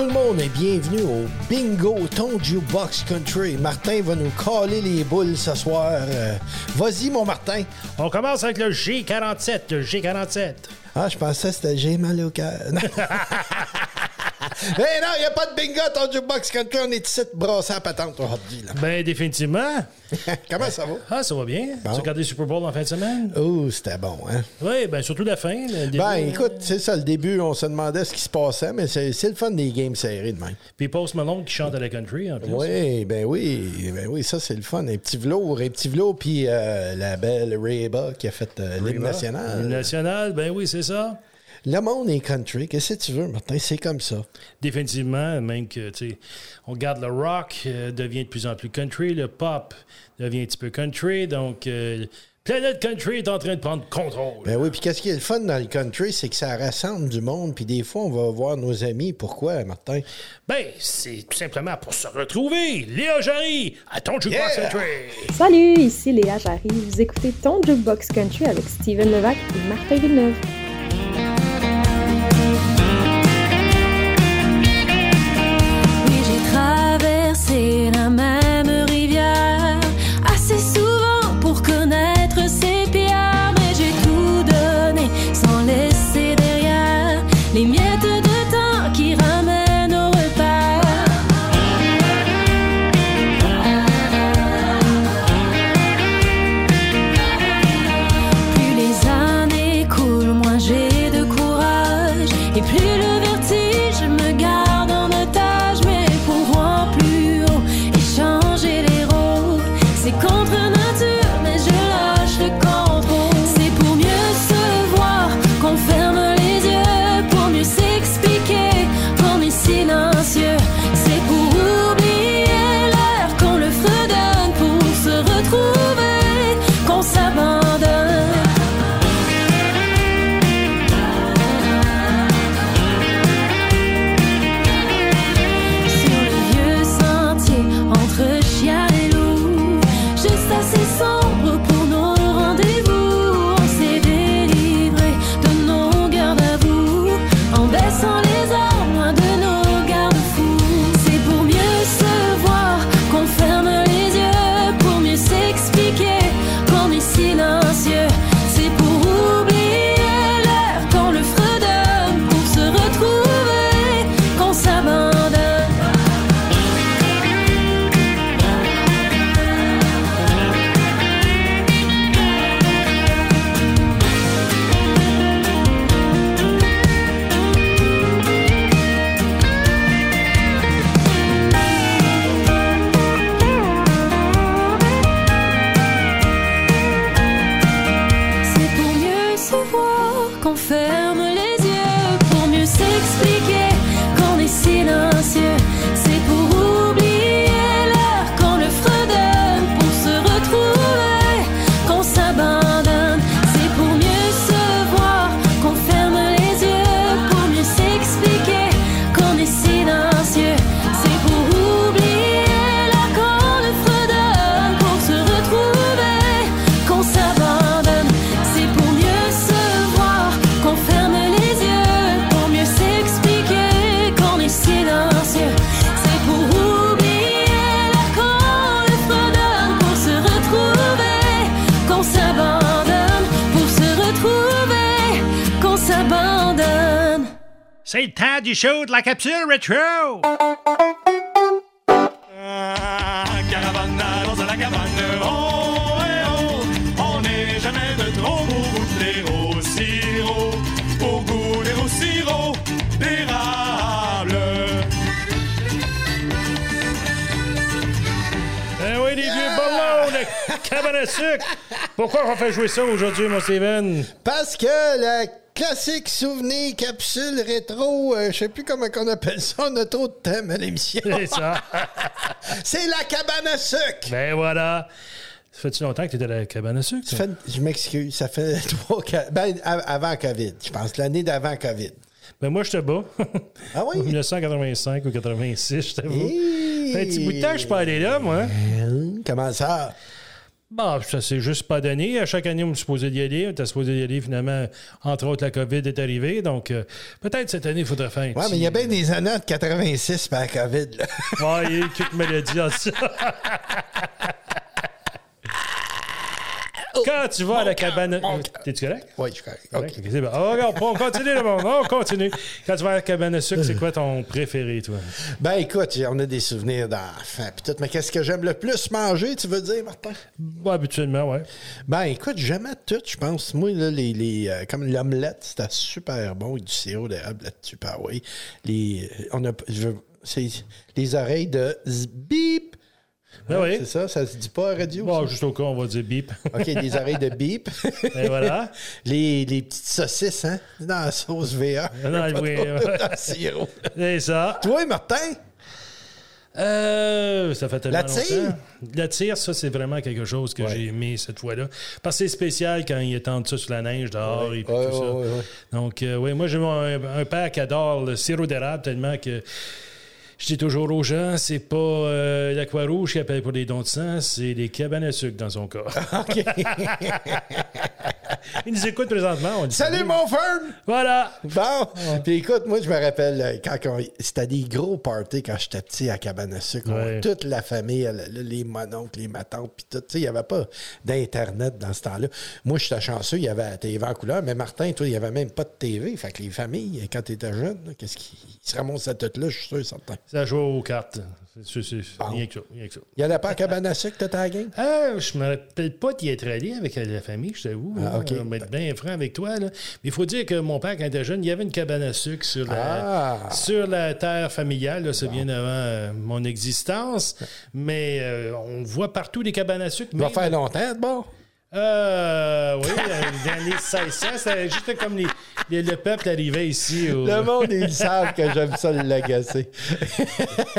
tout le monde et bienvenue au Bingo Ton Jukebox Country. Martin va nous caler les boules ce soir. Euh, Vas-y, mon Martin. On commence avec le G47, le G47. Ah, je pensais que c'était J'ai mal au cœur. Eh non, il n'y a pas de bingo ton jukebox country. On est ici de brasser à patente aujourd'hui. Là. Ben, définitivement. Comment ça va? Ah, ça va bien. Tu as regardé le Super Bowl en fin de semaine? Oh, c'était bon, hein? Oui, ben, surtout la fin. le début. Ben, écoute, c'est ça, le début, on se demandait ce qui se passait, mais c'est le fun des games serrés de même. Puis Post Malone qui chante à la country, en plus. Oui, ben oui, ben oui, ça c'est le fun. Un petit velours, un petit velours, puis euh, la belle Reba qui a fait euh, l'hymne L'hymne national. national, ben oui, c'est ça. Le monde est country, qu'est-ce que tu veux, Martin? C'est comme ça. Définitivement, même que, tu sais, on regarde le rock euh, devient de plus en plus country, le pop devient un petit peu country, donc euh, Planète Country est en train de prendre contrôle. Ben oui, puis qu'est-ce qui est le fun dans le country, c'est que ça rassemble du monde, puis des fois, on va voir nos amis. Pourquoi, Martin? Ben, c'est tout simplement pour se retrouver. Léa Jarry, à ton jukebox Yeah! country. Salut, ici Léa Jarry. Vous écoutez ton Jukebox Country avec Steven Levac et Martin Villeneuve. Traversé la du show de la capsule rétro. Ah, dans la cabane, oh, eh, oh, on n'est jamais de trop pour goûter au sirop, pour goûter au sirop d'érable. Eh oui, les vieux ballons de cabane à sucre. Pourquoi on fait jouer ça aujourd'hui, mon Steven? Parce que la classique souvenir capsule rétro, euh, je sais plus comment on appelle ça, on a trop de thèmes à l'émission. C'est ça. C'est la cabane à sucre! ben voilà. Ça fait-tu longtemps que tu étais à la cabane à sucre? Ça fait- je m'excuse, ça fait trois... ca- Ben, avant COVID, je pense, l'année d'avant COVID. Ben moi, je te bats. Ah oui? 1985 ou 86, je t'avoue. Fait un petit bout de temps je suis pas allé là, moi. Comment ça? Bon, ça s'est juste pas donné. À chaque année, on me supposait d'y aller. On était supposé d'y aller. Finalement, entre autres, la COVID est arrivée. Donc, euh, peut-être cette année, il faudrait faire petit- mais il y a bien des années de 86 par la COVID. là. Ouais, il y a eu quelques maladies en ça. Quand tu vas à la cabane. T'es-tu correct? Oui, je suis correct. Correct? OK. Ok, c'est bon. Ah, regarde, on continue le monde. On continue. Quand tu vas à la cabane à sucre, c'est quoi ton préféré, toi? Ben écoute, on a des souvenirs d'enfants. pis tout, mais qu'est-ce que j'aime le plus manger, tu veux dire, Martin? Bon, habituellement, ouais. Ben écoute, j'aimais tout, je pense. Moi, là, les, les, euh, comme l'omelette, c'était super bon avec du sirop d'érable là-dessus. Ben oui. Les, euh, on a, je veux- c'est les oreilles de bip. Ben oui. C'est ça, ça se dit pas à radio. Bon, juste au cas, on va dire bip. OK, les oreilles de bip. Et voilà. les, les petites saucisses, hein? Dans la sauce VA. Non, oui, ouais. Dans le sirop. C'est ça. Toi, Martin? Euh, ça fait tellement La tire? longtemps. La tire, ça, c'est vraiment quelque chose que Ouais. j'ai aimé cette fois-là. Parce que c'est spécial quand il étend ça sur la neige dehors et puis Ouais, tout ça. ouais, ouais, ouais. Donc, euh, oui, moi, j'ai un, un père qui adore le sirop d'érable tellement que je dis toujours aux gens, c'est pas euh, l'Aqua Rouge qui appelle pour les dons de sang, c'est les cabanes à sucre dans son cas. OK. Il nous écoute présentement. On dit Salut, mon Fern! Voilà! Bon, puis écoute, moi, je me rappelle, euh, quand on- c'était des gros parties quand j'étais petit à Cabane à sucre. Ouais. Toute la famille, les mononcles, les matantes, puis tout. Tu sais, il n'y avait pas d'Internet dans ce temps-là. Moi, j'étais chanceux, il y avait la TV en couleur, mais Martin, toi, il n'y avait même pas de TV. Fait que les familles, quand tu étais jeune, qu'est-ce qu'ils ils se ramassent à tout là, je suis sûr, certain. Ça joue aux cartes. C'est c'est- c'est rien que ça. Rien que ça. Il n'y en a pas à Cabane à sucre, t'as ta gang? Ah, je me rappelle pas d'y être allé avec la famille, je t'avoue. Ah, ok. On va être bien franc avec toi. Là. Mais il faut dire que mon père, quand il était jeune, il y avait une cabane à sucre sur la, Ah. sur la terre familiale. Ça vient avant euh, mon existence. Mais euh, on voit partout des cabanes à sucre. Il va faire longtemps, bon? Euh, oui, euh, les 1600, c'était juste comme les, les- le peuple arrivait ici. Le monde, ils savent que j'aime ça le l'agacer.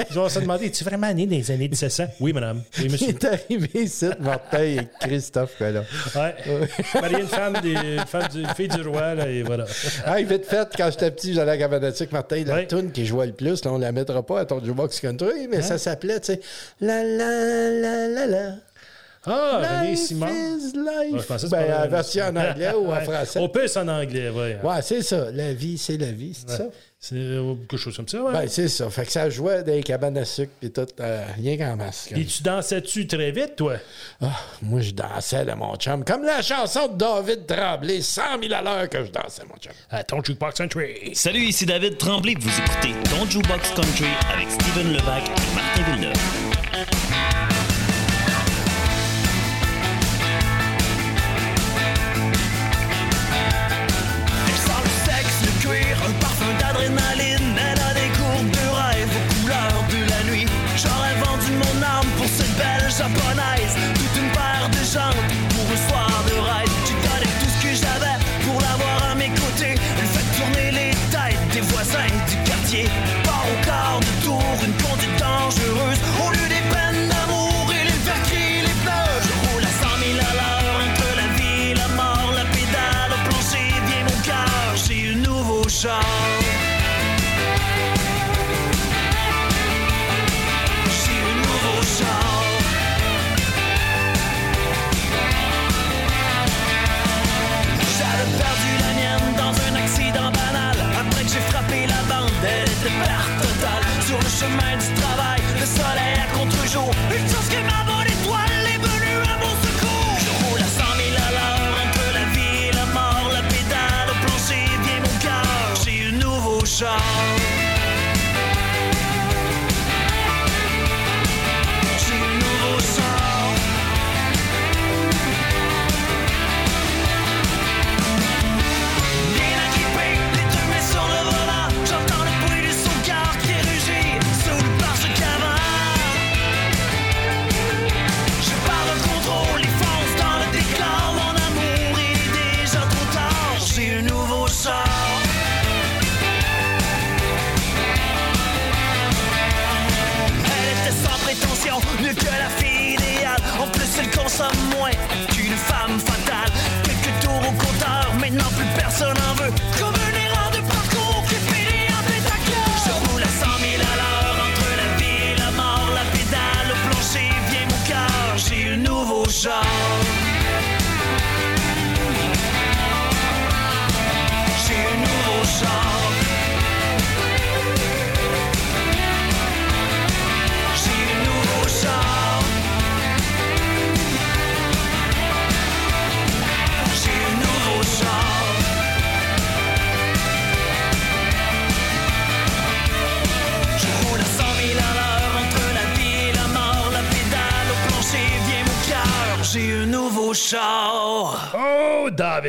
Ils vont se demander, es-tu vraiment né dans les années 1700? Oui, madame. Oui, Il monsieur. est arrivé ici, Martin et Christophe, là. Ouais. Marié, une femme, des, une femme du, une fille du roi, là, et voilà. Hey, vite fait, quand j'étais petit, j'allais à Cabanatic, Martin, la Ouais. tune qui jouait le plus, là, on la mettra pas à ton jukebox country, mais ça s'appelait, tu sais, la la la la la. Ah, René Simon. is life. Ouais, je pensais que ben, c'était la version en anglais ou en français. On peut en anglais, oui. Ouais, c'est ça. La vie, c'est la vie, c'est ça? C'est euh, quelque chose comme ça, ouais. Ben, c'est ça. Fait que ça jouait dans les cabanes à sucre pis tout, euh, rien qu'en là. Et tu dansais-tu très vite, toi? Ah, moi, je dansais, là, mon chum. Comme la chanson de David Tremblay, 100 000 à l'heure que je dansais, mon chum. À ton jukebox country. Salut, ici David Tremblay. Vous écoutez Ton Jukebox Country avec Steven Levac et Martin Villeneuve.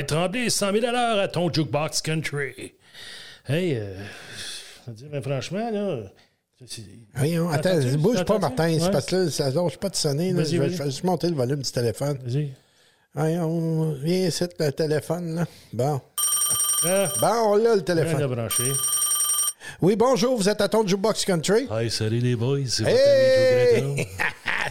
David Tremblay, 100 000 à ton jukebox country. Hey, euh, ben, franchement, là. c'est- Voyons, attends, bouge pas? Martin. C'est parce que là, ça lâche pas de sonner. là. Je vais vas-y. je vais juste monter le volume du téléphone. Vas-y. Ici, le téléphone, là. Bon. Ah, Bon, on l'a, le téléphone. Oui, bonjour, vous êtes à ton Jukebox Country? Hey, salut les boys, c'est votre ami Hey!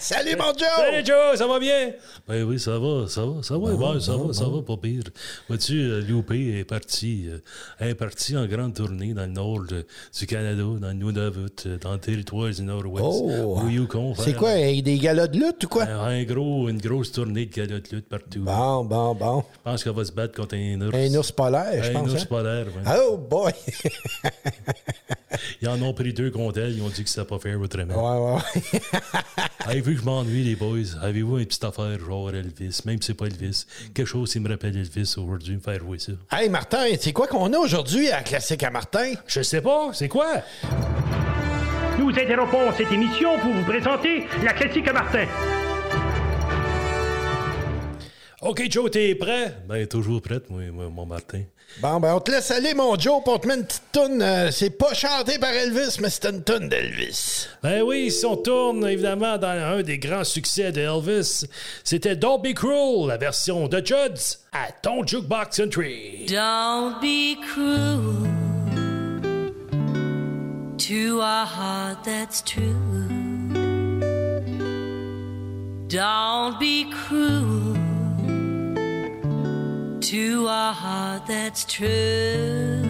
Salut, mon Joe! Salut Joe, ça va bien? Ben oui, ça va, ça va, ça va, ben, ça va, ça va, pas pire. Vois-tu, euh, Loupé est parti, euh, elle est parti en grande tournée dans le nord de- du Canada, dans le Nunavut, euh, dans le territoire du Nord-Ouest, Oh! au Yukon. C'est quoi, euh, des galas de lutte ou quoi? un, un gros, une grosse tournée de galops de lutte partout. Bon, bon, bon. Je pense qu'elle va se battre contre un ours. Un ours polaire, je Un pense. ours hein? polaire, ouais. Oh boy! Ils en ont pris deux contre elle, ils ont dit que c'était pas faire autrement. ouais, ouais. Que je m'ennuie, les boys? Avez-vous une petite affaire genre Elvis, même si c'est pas Elvis? Quelque chose qui me rappelle Elvis aujourd'hui, me faire jouer ça. Hey, Martin, c'est quoi qu'on a aujourd'hui à Classique à Martin? Je sais pas, c'est quoi? Nous interrompons cette émission pour vous présenter la classique à Martin. OK, Joe, t'es prêt? Ben, toujours prête, moi, moi, mon Martin. Bon, ben, on te laisse aller, mon Joe, pour te mettre une petite toune. euh, c'est pas chanté par Elvis, mais c'est une toune d'Elvis. Ben oui, si on tourne évidemment dans un des grands succès de Elvis, c'était Don't Be Cruel, la version de Judds à ton Jukebox Country. Don't be cruel to a heart that's true. Don't be cruel to a heart that's true.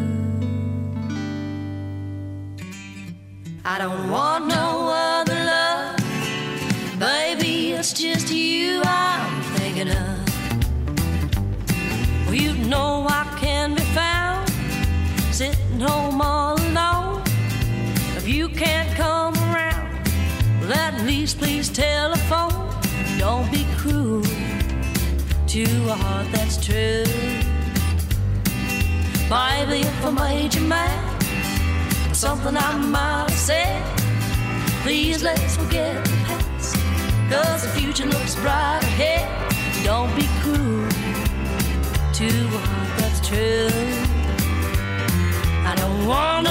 I don't want no other love, baby. It's just you I'm thinking of. Well, you know I can be found sitting home all alone. If you can't come around, well, at least please telephone. Don't be cruel to a heart that's true. Baby, if I made you mad, something I might have said, please let's forget the past. Cause the future looks bright ahead. Don't be cruel to a heart that's true. I don't want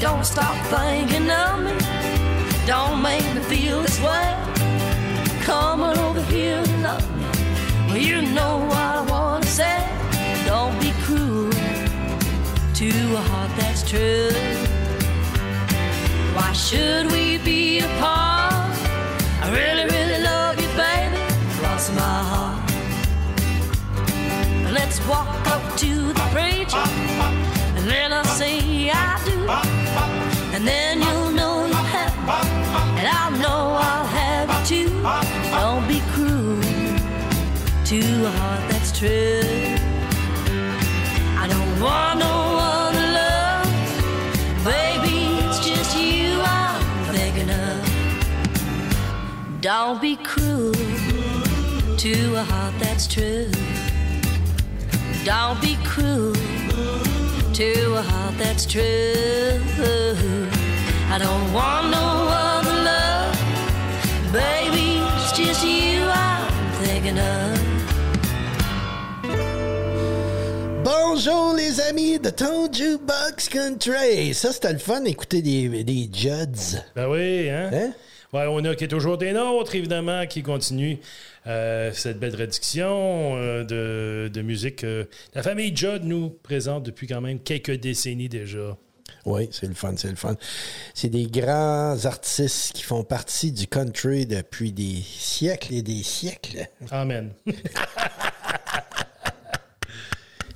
don't stop thinking of me. Don't make me feel this way. Come on over here and love me. Well, you know what I wanna say. Don't be cruel to a heart that's true. Why should we be apart? I really, really love you, baby. Cross my heart. Let's walk up to the preacher and then I'll say I do. And then you'll know you have me, and I'll know I'll have you too. Don't be cruel to a heart that's true. I don't want no other love, baby. It's just you I'm thinking of. Don't be cruel to a heart that's true. Don't be cruel to a heart that's true. I don't want no other love, baby. It's just you I'm thinking of. Bonjour, les amis de ton Jukebox Country. Ça, c'était le fun d'écouter des, des Judds. Ben oui, hein? Hein? Ouais, on a qui est toujours des nôtres, évidemment, qui continue euh, cette belle réduction euh, de, de musique que la famille Judd nous présente depuis quand même quelques décennies déjà. Oui, c'est le fun, c'est le fun. C'est des grands artistes qui font partie du country depuis des siècles et des siècles. Amen.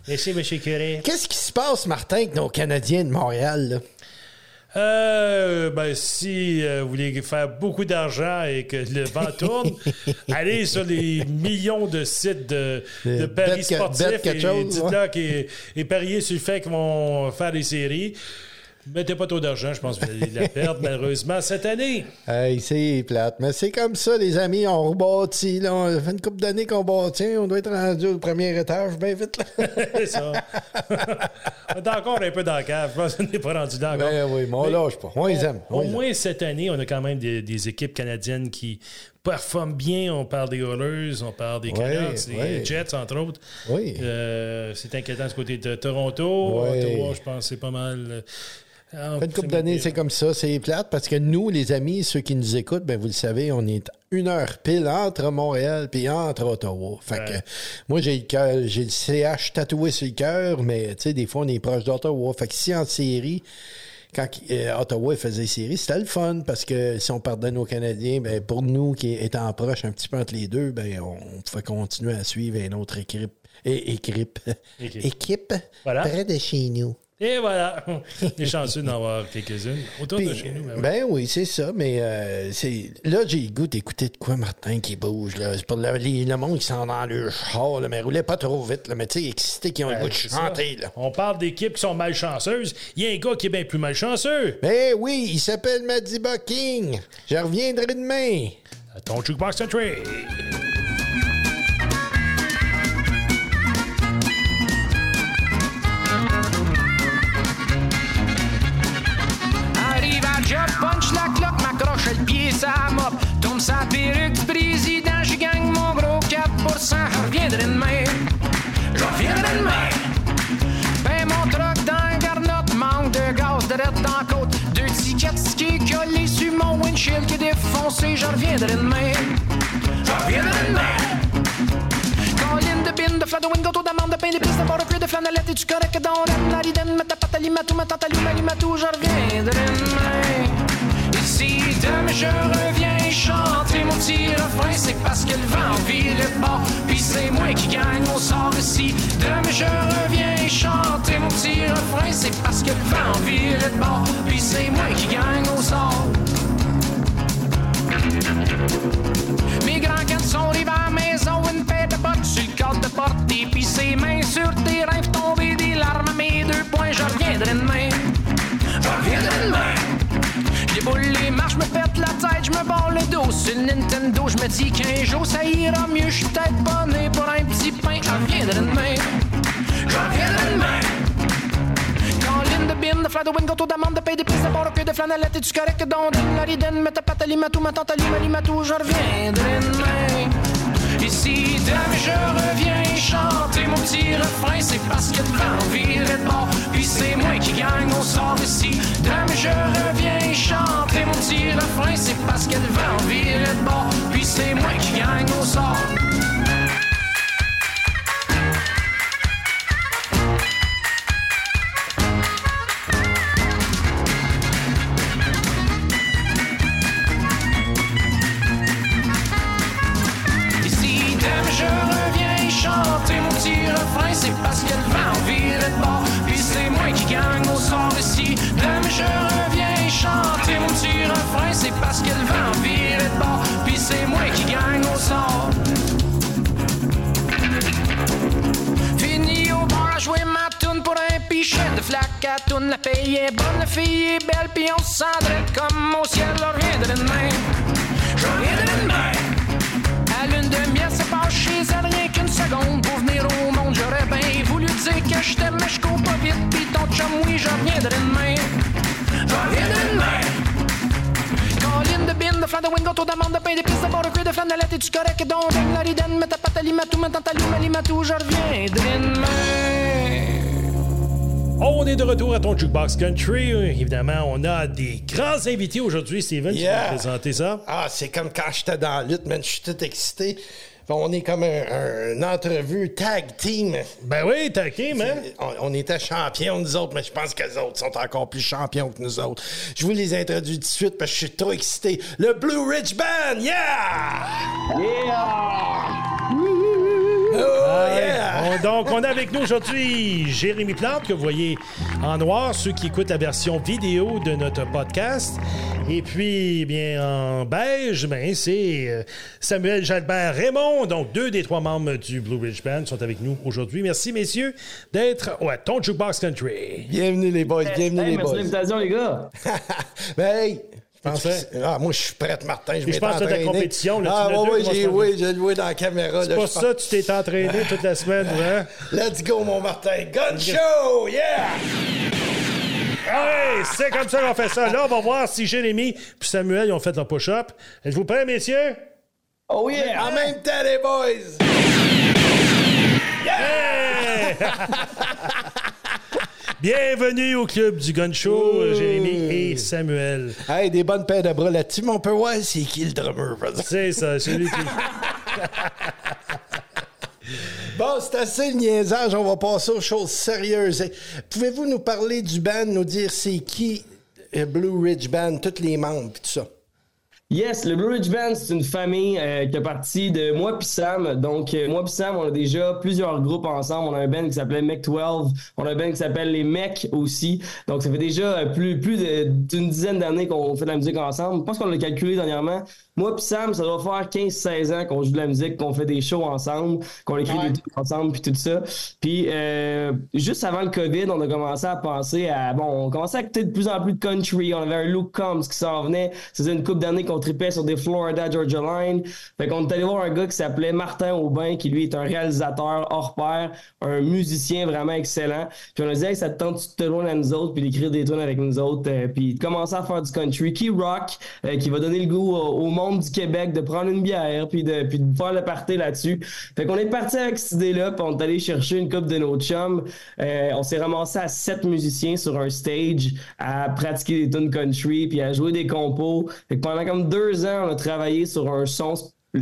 Merci, M. Curé. Qu'est-ce qui se passe, Martin, avec nos Canadiens de Montréal? là? Euh, ben, si euh, vous voulez faire beaucoup d'argent et que le vent tourne, allez sur les millions de sites de, Euh, de paris sportifs et chose, dites-leur qu'ils- et parier sur le fait qu'ils vont faire des séries. Mettez pas trop d'argent, je pense que vous allez la perdre, malheureusement, cette année. Hey, c'est plate. Mais c'est comme ça, les amis, on rebâtit. Là, on fait une couple d'années qu'on bâtit. On doit être rendu au premier étage bien vite. Là. C'est ça. on est encore un peu dans la cave. Je pense qu'on n'est pas rendu là encore. Ben oui, mais on lâche pas. On les aime. on Au les aime. moins, cette année, on a quand même des, des équipes canadiennes qui performent bien. On parle des Oilers, on parle des Canucks, des. Jets, entre autres. Oui. Euh, c'est inquiétant ce côté de Toronto. Ottawa, je pense, c'est pas mal. Ah, Fait une couple d'années, c'est comme ça, c'est plate parce que nous, les amis, ceux qui nous écoutent, ben vous le savez, on est une heure pile entre Montréal puis entre Ottawa. Fait Ouais. que moi, j'ai le cœur, j'ai le CH tatoué sur le cœur, mais tu sais, des fois, on est proche d'Ottawa. Fait que si en série, quand euh, Ottawa faisait série, c'était le fun parce que si on pardonne aux Canadiens, ben pour nous qui étant proches un petit peu entre les deux, ben on, pouvait continuer à suivre une autre équipe. Et, équipe. Équipe. Équipe Voilà. près de chez nous. Et voilà. On est chanceux d'en avoir quelques-unes. Autour de chez nous. ben oui. ben oui, c'est ça, mais euh, c'est là, j'ai le goût d'écouter de quoi Martin qui bouge. Là. C'est pour le, les- le monde qui s'en dans le char, là, mais roulait pas trop vite. Là, mais tu sais, excités qui ont le Ben, goût de chanter. Là. On parle d'équipes qui sont malchanceuses. Il y a un gars qui est bien plus malchanceux. Ben oui, il s'appelle Madiba King. Je reviendrai demain. À ton Jukebox Country. Windshield qui est défoncé, je reviendrai demain. Je reviendrai demain. Colline de bin, de flat de wingo, tout d'amande, de pain, d'épices, de bord de flanellette, et tu correct dans la ridenne, mets ta patte à limatou, ma tante à limatou, je reviendrai demain. Si demain je reviens chanter mon petit refrain, c'est parce que le vent vire le bord, puis c'est moi qui gagne mon sort ici. Demain je reviens chanter mon petit refrain, c'est parce que le vent vire le bord, puis c'est moi qui gagne mon sort. Mes grands cannes sont arrivés à la maison, une paire de bottes sur le cadre de portée, puis ses mains sur tes rêves tombés, des larmes à mes deux points, je reviendrai demain. Je reviendrai demain. Je déboule les marches, me pète la tête, je me le dos sur le Nintendo, je me dis qu'un jour ça ira mieux, je suis peut-être pas né pour un petit pain, je reviendrai demain. Je reviendrai demain. Colline de bin, de taux d'amande, de paye des pistes de bord, que de flanellette, et tu correct dans la ridenne, mets ta patte à limatou, ma tante à limatou, je reviendrai demain. Si demain je reviens chanter mon petit refrain, c'est parce que le vent vire de bord, puis c'est moi qui gagne au sort ici. Demain je reviens chanter mon petit refrain, c'est parce que le vent vire de bord, puis c'est moi qui gagne au sort. Pichet de flaque à toune. La paye est bonne, la fille est belle, puis on se sent comme au ciel. Je reviendrai demain, je reviendrai demain. À lune de miel, c'est pas chez elle rien qu'une seconde pour venir au monde. J'aurais bien voulu dire que je t'aime, mais je cours pas vite. Pis ton chum, oui, je reviendrai demain. Je reviendrai demain. Colline de bin, de flan de wingo, taux d'amande, de pain, d'épices, de bord de cuir, de flanellette, et tu correct donc la ridenne, mets ta patte à limatou, ma tante à limatou, je reviendrai demain. On est de retour à ton Jukebox Country. Évidemment, on a des grands invités aujourd'hui. Steven, tu vas Yeah. présenter ça? Ah, c'est comme quand j'étais dans la lutte, man. Je suis tout excité. On est comme un, un- une entrevue tag team. Ben oui, t'as team, hein? On, on était champions, nous autres, mais je pense que les autres sont encore plus champions que nous autres. Je vous les introduis tout de suite parce que je suis trop excité. Le Blue Ridge Band, yeah! Oh, yeah! On- donc, on a avec nous aujourd'hui Jérémy Plante, que vous voyez en noir, ceux qui écoutent la version vidéo de notre podcast. Et puis, bien, en beige, ben, c'est euh, Samuel Jalbert Raymond. Donc, deux des trois membres du Blue Ridge Band sont avec nous aujourd'hui. Merci, messieurs, d'être ouais, ton Jukebox Country. Bienvenue les boys, bienvenue Hey, les merci de boys. l'invitation, les gars. Ben, hey! Je pensais- Ah, moi, je suis prête, Martin. Je, je pense que entraîné. compétition, là, Ah, ouais, comment j'ai, oui, j'ai joué dans la caméra. C'est pas je ça, pense- tu t'es entraîné toute la semaine, hein? Let's go, mon Martin. Gun show, yeah! Hey, c'est comme ça qu'on fait ça. Là, on va voir si Jérémy puis Samuel ils ont fait leur push-up. Êtes-vous prêts, messieurs? Oh yeah! En même temps, les boys! Hey! Bienvenue au club du Gun Show, euh, Jérémy et Samuel. Hey, des bonnes paires de bras là-dessus, mais on peut voir c'est qui le drummer. C'est ça, celui qui. Bon, c'est assez le niaisage, on va passer aux choses sérieuses. Pouvez-vous nous parler du band, nous dire c'est qui euh, Blue Ridge Band, tous les membres, tout ça? Yes, le Blue Ridge Band, c'est une famille euh, qui est partie de moi puis Sam. Donc, euh, moi puis Sam, on a déjà plusieurs groupes ensemble. On a un band qui s'appelait Mech 12. On a un band qui s'appelle les Mech aussi. Donc, ça fait déjà euh, plus, plus d'une dizaine d'années qu'on fait de la musique ensemble. Je pense qu'on l'a calculé dernièrement. Moi puis Sam, ça doit faire 15-16 ans qu'on joue de la musique, qu'on fait des shows ensemble, qu'on écrit des trucs ensemble puis tout ça. Puis, euh, juste avant le COVID, on a commencé à penser à... Bon, on commençait à écouter de plus en plus de country. On avait un Luke Combs qui s'en venait. Ça faisait une couple d'années qu'on tripait sur des Florida Georgia Line. Fait qu'on est allé voir un gars qui s'appelait Martin Aubin, qui lui est un réalisateur hors pair, un musicien vraiment excellent. Puis on a dit, hey, ça te tente de te loin à nous autres, puis d'écrire des tunes avec nous autres, euh, puis de commencer à faire du country qui rock, euh, qui va donner le goût au, monde du Québec de prendre une bière, puis de, puis de faire le party là-dessus. Fait qu'on est parti avec cette idée-là, puis on est allé chercher une coupe de nos chums. Euh, on s'est ramassé à sept musiciens sur un stage à pratiquer des tunes country, puis à jouer des compos. Fait que pendant comme deux ans, on a travaillé sur un son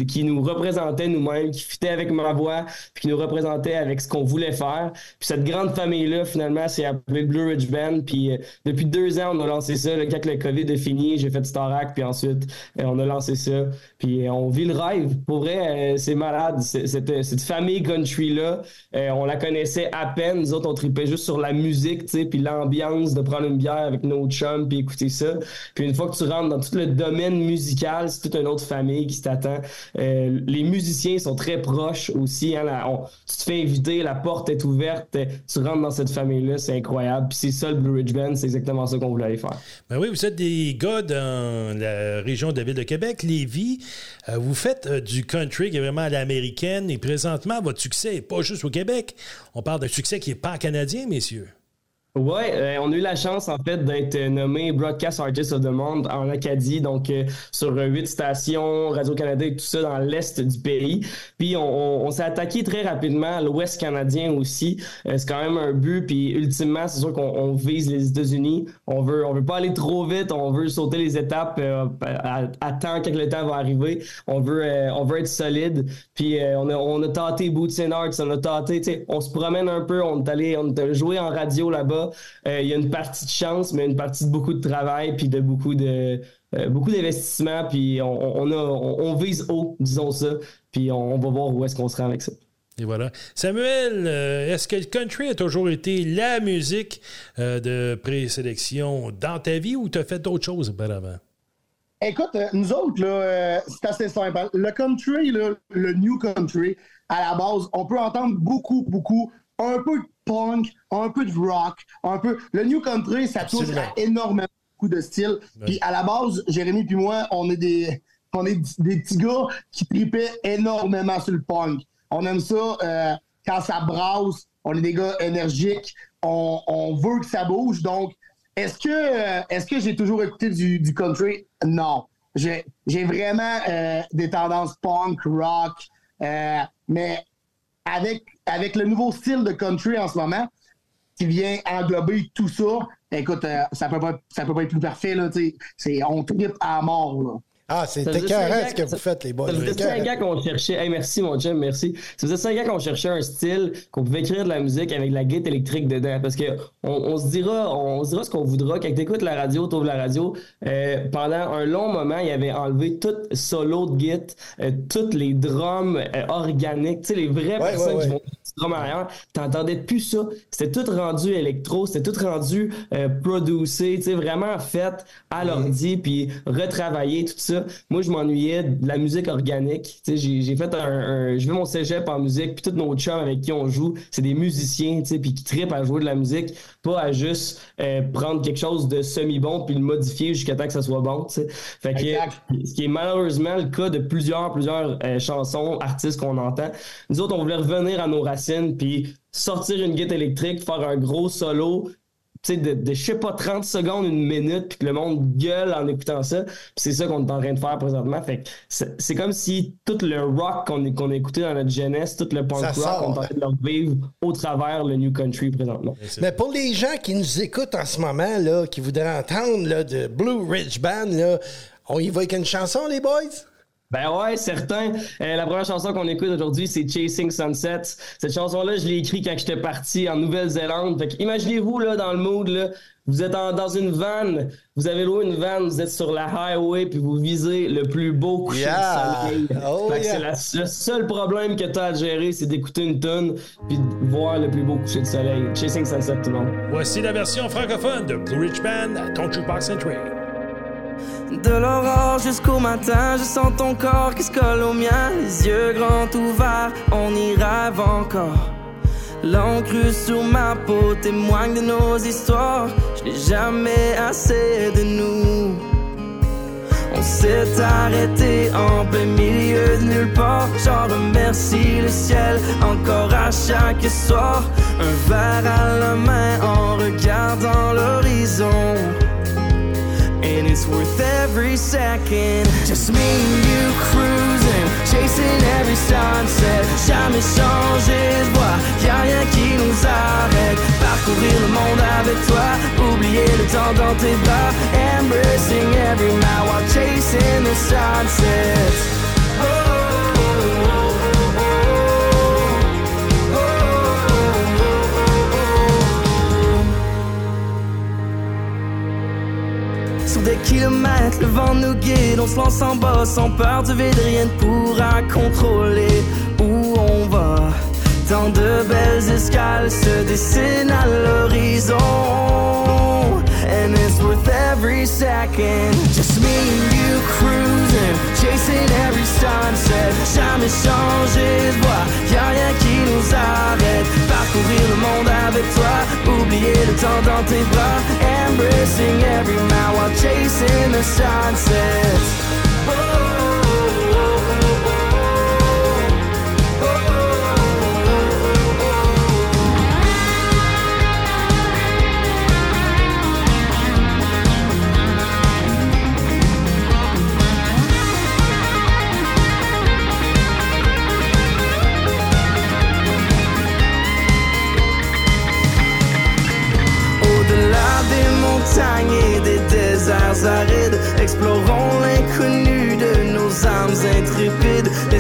qui nous représentait nous-mêmes, qui fitait avec ma voix, puis qui nous représentait avec ce qu'on voulait faire. Puis cette grande famille-là, finalement, s'est appelée Blue Ridge Band. Puis euh, depuis deux ans, on a lancé ça. Là, quand le COVID est fini, j'ai fait Starac, puis ensuite, euh, on a lancé ça. Puis euh, on vit le rêve. Pour vrai, euh, c'est malade. C'est- Cette, cette famille country-là, euh, on la connaissait à peine. Nous autres, on tripait juste sur la musique, tu sais, puis l'ambiance de prendre une bière avec nos chums, puis écouter ça. Puis une fois que tu rentres dans tout le domaine musical, c'est toute une autre famille qui t'attend. Euh, les musiciens sont très proches aussi. Hein, on- tu te fais inviter, la porte est ouverte, tu rentres dans cette famille-là, c'est incroyable. Puis c'est ça le Blue Ridge Band, c'est exactement ça qu'on voulait aller faire. Ben oui, vous êtes des gars dans la région de la ville de Québec, Lévis. Euh, vous faites euh, du country qui est vraiment à l'américaine et présentement, votre succès n'est pas juste au Québec. On parle d'un succès qui n'est pas canadien, messieurs. Ouais, euh, on a eu la chance en fait d'être nommé Broadcast Artist of the Month en Acadie, donc euh, sur euh, huit stations, Radio-Canada et tout ça dans l'est du pays. Puis on, s'est attaqué très rapidement à l'ouest canadien aussi. Euh, c'est quand même un but, puis ultimement, c'est sûr qu'on on vise les États-Unis. On veut, on veut pas aller trop vite, on veut sauter les étapes euh, à, temps quand le temps va arriver. On veut, euh, on veut être solide. Puis euh, on, a, on a tenté Boots and Arts, on a sais, on se promène un peu, on est allé, on est jouer en radio là-bas. Euh, Il y a une partie de chance, mais une partie de beaucoup de travail, puis de beaucoup de euh, beaucoup d'investissement, puis on, on a, on, on vise haut, disons ça, puis on, on va voir où est-ce qu'on se rend avec ça. Et voilà. Samuel, euh, est-ce que le country a toujours été la musique euh, de présélection dans ta vie ou tu as fait d'autres choses auparavant? Écoute, euh, nous autres, là, euh, c'est assez simple. Le country, là, le new country, à la base, on peut entendre beaucoup, beaucoup, un peu punk, un peu de rock, un peu. Le new country, ça touche à énormément de styles. Puis à la base, Jérémy puis moi, on est des, on est des petits gars qui tripaient énormément sur le punk. On aime ça euh, quand ça brasse. On est des gars énergiques. On, on veut que ça bouge. Donc, est-ce que, euh, est-ce que j'ai toujours écouté du, du country? Non. J'ai, vraiment euh, des tendances punk, rock, mais avec, avec le nouveau style de country en ce moment, qui vient englober tout ça, écoute, euh, ça peut pas, ça peut pas être plus parfait, là. C'est, on tripe à mort, là. Ah, c'est écœurant ce que vous faites, les boys. Ça faisait cinq ans qu'on cherchait. Hey, merci, mon chum, merci. Ça faisait cinq ans qu'on cherchait un style qu'on pouvait écrire de la musique avec la guitare électrique dedans. Parce que on, on se dira, on, se dira ce qu'on voudra. Quand tu écoutes la radio, tu la radio. euh, pendant un long moment, il avait enlevé tout solo de git, euh, tous les drums euh, organiques, tu sais, les vraies Ouais, personnes ouais, qui ouais. vont du drum arrière. T'entendais plus ça. C'était tout rendu électro, c'était tout rendu euh, producé, tu sais, vraiment fait à l'ordi, puis retravaillé, tout ça. Moi, je m'ennuyais de la musique organique. J'ai fait un, un- Je vais mon cégep en musique, puis tous nos chums avec qui on joue, c'est des musiciens, puis qui trippent à jouer de la musique, pas à juste euh, prendre quelque chose de semi-bon puis le modifier jusqu'à temps que ça soit bon. Fait que, ce qui est malheureusement le cas de plusieurs, plusieurs euh, chansons, artistes qu'on entend. Nous autres, on voulait revenir à nos racines, puis sortir une guitare électrique, faire un gros solo, sais, de, de, je sais pas, 30 secondes, une minute, puis que le monde gueule en écoutant ça. C'est ça qu'on est en train de faire présentement. Fait que c'est c'est comme si tout le rock qu'on qu'on a écouté dans notre jeunesse, tout le punk Ça rock, sort. on est en train de le revivre au travers le New Country présentement. Mais pour les gens qui nous écoutent en ce moment, là, qui voudraient entendre là, de Blue Ridge Band, là, on y va avec une chanson, les boys? Ben ouais, certain. Euh, la première chanson qu'on écoute aujourd'hui, c'est Chasing Sunsets. Cette chanson-là, je l'ai écrite quand j'étais parti en Nouvelle-Zélande. Fait que imaginez-vous là dans le mood là, vous êtes en- dans une van, vous avez loué une van, vous êtes sur la highway puis vous visez le plus beau coucher Yeah. de soleil. Oh Fait que yeah. c'est le seul problème que tu as à gérer, c'est d'écouter une tonne puis de voir le plus beau coucher de soleil. Chasing Sunset tout le monde. Voici la version francophone de Blue Ridge Band à ton Jukebox Century. De l'aurore jusqu'au matin, je sens ton corps qui se colle au mien. Les yeux grands ouverts, on y rêve encore. L'encre sur ma peau témoigne de nos histoires. Je n'ai jamais assez de nous. On s'est arrêté en plein milieu de nulle part. J'en remercie le ciel encore à chaque soir. Un verre à la main en regardant l'horizon. And it's worth every second. Just me and you cruising, chasing every sunset. Jamais changé de voie, y'a rien qui nous arrête. Parcourir le monde avec toi, oublier le temps dans tes bras. Embracing every mile while chasing the sunset. Des kilomètres, le vent nous guide, on se lance en bas sans peur du vide, rien pourra contrôler où on va. Tant de belles escales se dessinent à l'horizon. And it's worth every second. Just me and you cruising, chasing every sunset. Jamais changé de voie, y'a rien qui nous arrête. Parcourir le monde avec toi, oublier le temps dans tes bras. Embracing every mile while chasing the sunset. Oh,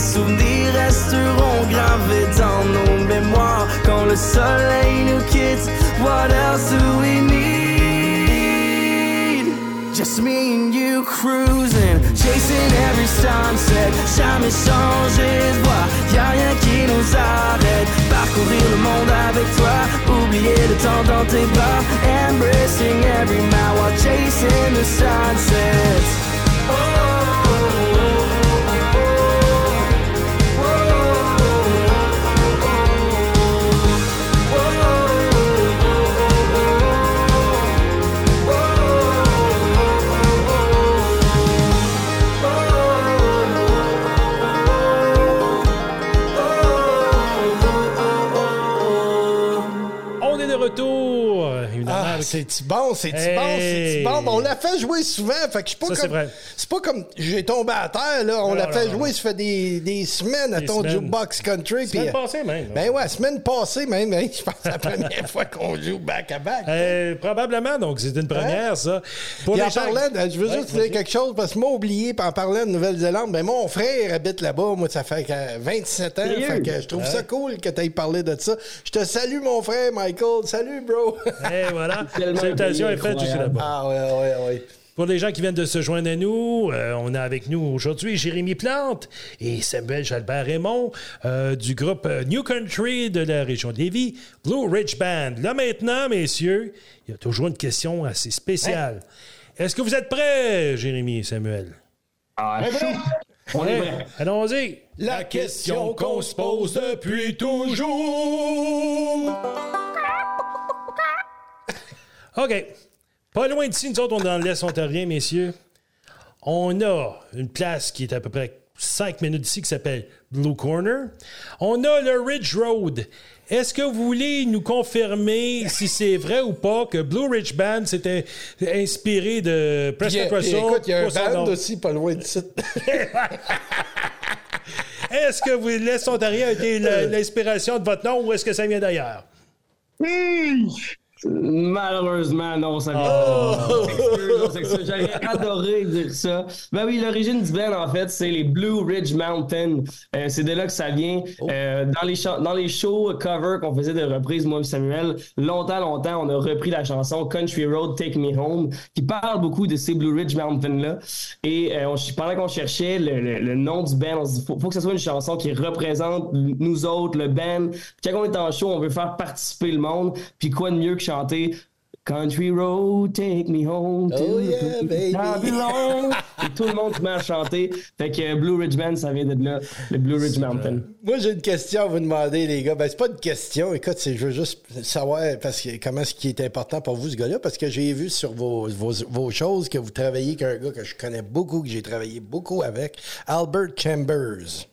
Les souvenirs resteront gravés dans nos mémoires quand le soleil nous quitte. What else do we need? Just me and you cruising, chasing every sunset. Jamais changé de voie, y'a rien qui nous arrête. Parcourir le monde avec toi, oublier le temps dans tes bras. Embracing every mile while chasing the sunset. Oh, oh, oh, c'est-tu bon, c'est-tu Hey. bon, c'est-tu bon? On l'a fait jouer souvent, fait que je suis pas Ça, comme... vrai. C'est pas comme j'ai tombé à terre, là. On l'a fait non. jouer, ça fait des, des semaines à Des ton semaines. jukebox country. Semaine euh, passée même. Ben ouais, semaine passée même. hein, je pense que c'est la première fois qu'on joue back-à-back. Euh, probablement, donc c'est une première, ça. Pour les en gens- parlant, de- je veux Ouais, juste dire quelque chose, parce que moi, oublié, puis en parlant de Nouvelle-Zélande, ben mon frère habite là-bas, moi, ça fait que 27 ans, Sérieux? fait que je trouve ça cool que tu aies parlé de ça. Je te salue, mon frère, Michael. Salut, bro. Et voilà. Tellement Salutations un est faite là-bas. ah ouais, ouais, ouais. Pour les gens qui viennent de se joindre à nous, euh, on a avec nous aujourd'hui Jérémy Plante et Samuel Jalbert Raymond euh, du groupe euh, New Country de la région de Lévis, Blue Ridge Band. Là maintenant, messieurs, il y a toujours une question assez spéciale. Est-ce que vous êtes prêts, Jérémy et Samuel? Ah, chaud. On est Ouais, prêt. Allons-y. La question qu'on se pose depuis toujours. OK. Pas loin d'ici, nous autres, on est dans l'Est ontarien, messieurs. On a une place qui est à peu près 5 minutes d'ici qui s'appelle Blue Corner. On a le Ridge Road. Est-ce que vous voulez nous confirmer si c'est vrai ou pas que Blue Ridge Band s'était inspiré de euh, Russell? écoute, il y a un band nom? aussi pas loin d'ici. Est-ce que vous, l'Est ontarien a été la- l'inspiration de votre nom ou est-ce que ça vient d'ailleurs? Malheureusement, non, ça vient Oh! J'aurais adoré dire ça. Ben oui, l'origine du band, en fait, c'est les Blue Ridge Mountain. Euh, c'est de là que ça vient. Euh, dans, les dans les shows cover qu'on faisait de reprises, moi et Samuel, longtemps, longtemps, on a repris la chanson Country Road Take Me Home, qui parle beaucoup de ces Blue Ridge Mountain-là. Et euh, on pendant qu'on cherchait le, le- le nom du band, on se dit, faut, faut que ce soit une chanson qui représente nous autres, le band. Puis quand on est en show, on veut faire participer le monde. Puis quoi de mieux que chanter Country Road, take me home to Oh yeah, baby. Et tout le monde se met à chanter. Fait que Blue Ridge Band, ça vient de là, le Blue Ridge Mountain. Moi, j'ai une question à vous demander, les gars. Ben, c'est pas une question. Écoute, c'est, je veux juste savoir parce que, comment ce qui est important pour vous, ce gars-là, parce que j'ai vu sur vos, vos, vos choses que vous travaillez avec un gars que je connais beaucoup, que j'ai travaillé beaucoup avec, Albert Chambers.